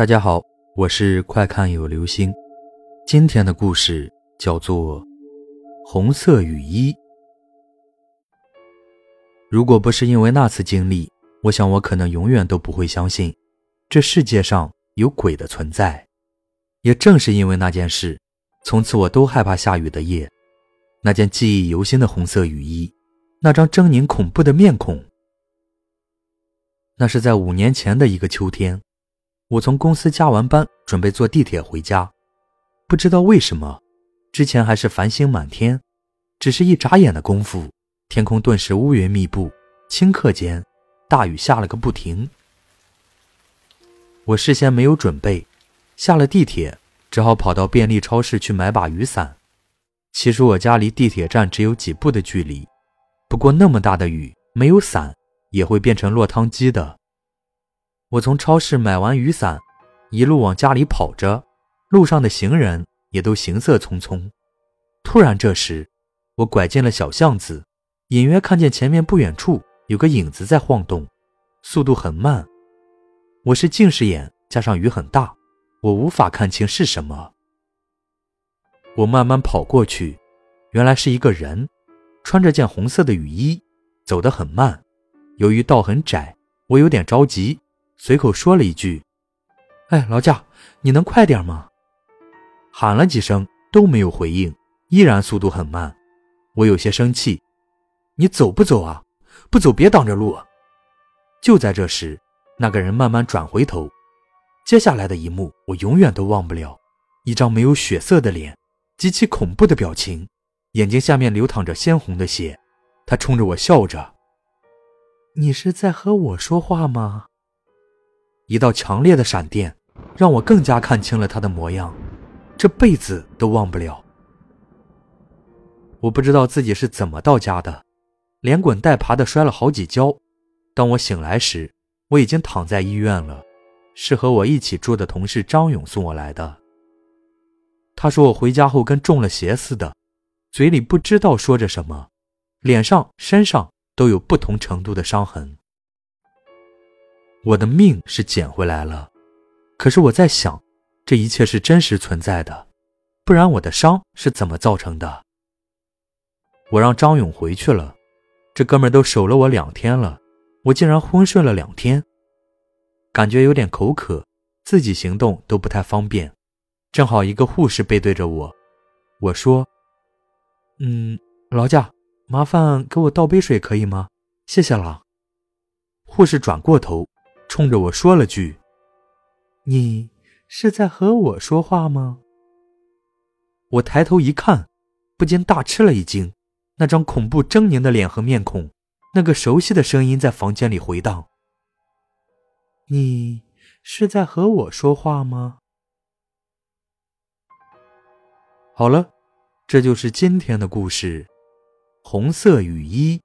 大家好，我是快看有流星。今天的故事叫做《红色雨衣》。如果不是因为那次经历，我想我可能永远都不会相信这世界上有鬼的存在。也正是因为那件事，从此我都害怕下雨的夜。那件记忆犹新的红色雨衣，那张狰狞恐怖的面孔，那是在五年前的一个秋天。我从公司加完班，准备坐地铁回家。不知道为什么，之前还是繁星满天，只是一眨眼的功夫，天空顿时乌云密布。顷刻间，大雨下了个不停。我事先没有准备，下了地铁，只好跑到便利超市去买把雨伞。其实我家离地铁站只有几步的距离，不过那么大的雨，没有伞也会变成落汤鸡的。我从超市买完雨伞，一路往家里跑着，路上的行人也都行色匆匆。突然，这时我拐进了小巷子，隐约看见前面不远处有个影子在晃动，速度很慢。我是近视眼，加上雨很大，我无法看清是什么。我慢慢跑过去，原来是一个人，穿着件红色的雨衣，走得很慢。由于道很窄，我有点着急。随口说了一句：“哎，劳驾，你能快点吗？”喊了几声都没有回应，依然速度很慢。我有些生气：“你走不走啊？不走别挡着路。”就在这时，那个人慢慢转回头，接下来的一幕我永远都忘不了：一张没有血色的脸，极其恐怖的表情，眼睛下面流淌着鲜红的血。他冲着我笑着：“你是在和我说话吗？”一道强烈的闪电，让我更加看清了他的模样，这辈子都忘不了。我不知道自己是怎么到家的，连滚带爬的摔了好几跤。当我醒来时，我已经躺在医院了，是和我一起住的同事张勇送我来的。他说我回家后跟中了邪似的，嘴里不知道说着什么，脸上、身上都有不同程度的伤痕。我的命是捡回来了，可是我在想，这一切是真实存在的，不然我的伤是怎么造成的？我让张勇回去了，这哥们都守了我两天了，我竟然昏睡了两天，感觉有点口渴，自己行动都不太方便，正好一个护士背对着我，我说：“嗯，劳驾，麻烦给我倒杯水可以吗？谢谢了。”护士转过头。冲着我说了句：“你是在和我说话吗？”我抬头一看，不禁大吃了一惊。那张恐怖狰狞的脸和面孔，那个熟悉的声音在房间里回荡：“你是在和我说话吗？”好了，这就是今天的故事，《红色雨衣》。